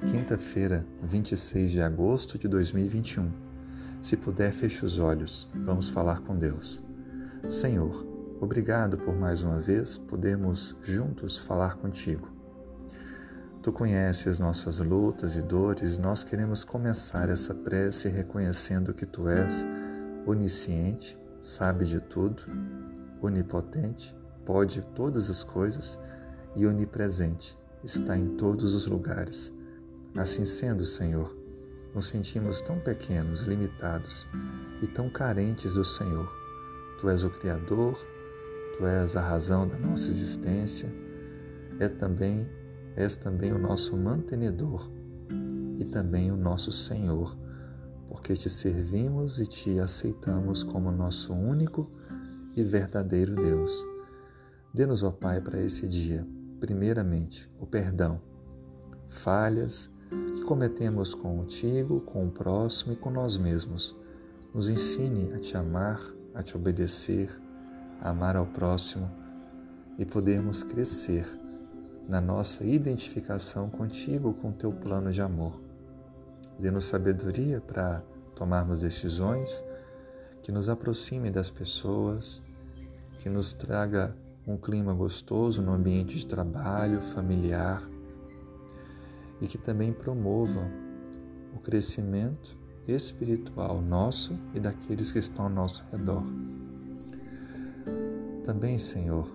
quinta-feira, 26 de agosto de 2021. Se puder, feche os olhos. Vamos falar com Deus. Senhor, obrigado por mais uma vez podermos juntos falar contigo. Tu conheces nossas lutas e dores, nós queremos começar essa prece reconhecendo que tu és onisciente, sabe de tudo, onipotente, pode todas as coisas e onipresente, está em todos os lugares. Assim sendo, Senhor, nos sentimos tão pequenos, limitados e tão carentes do Senhor. Tu és o Criador, Tu és a razão da nossa existência, é também, és também o nosso mantenedor e também o nosso Senhor, porque te servimos e te aceitamos como nosso único e verdadeiro Deus. Dê-nos, ó Pai, para esse dia, primeiramente, o perdão, falhas, que cometemos contigo, com o próximo e com nós mesmos. Nos ensine a te amar, a te obedecer, a amar ao próximo e podermos crescer na nossa identificação contigo, com teu plano de amor. Dê-nos sabedoria para tomarmos decisões que nos aproxime das pessoas, que nos traga um clima gostoso no ambiente de trabalho, familiar e que também promovam o crescimento espiritual nosso e daqueles que estão ao nosso redor. Também, Senhor,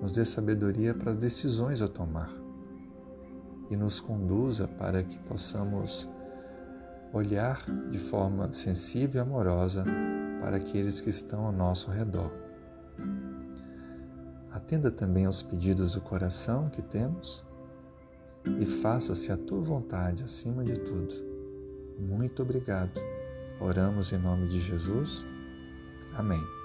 nos dê sabedoria para as decisões a tomar e nos conduza para que possamos olhar de forma sensível e amorosa para aqueles que estão ao nosso redor. Atenda também aos pedidos do coração que temos e faça-se a tua vontade acima de tudo. Muito obrigado. Oramos em nome de Jesus. Amém.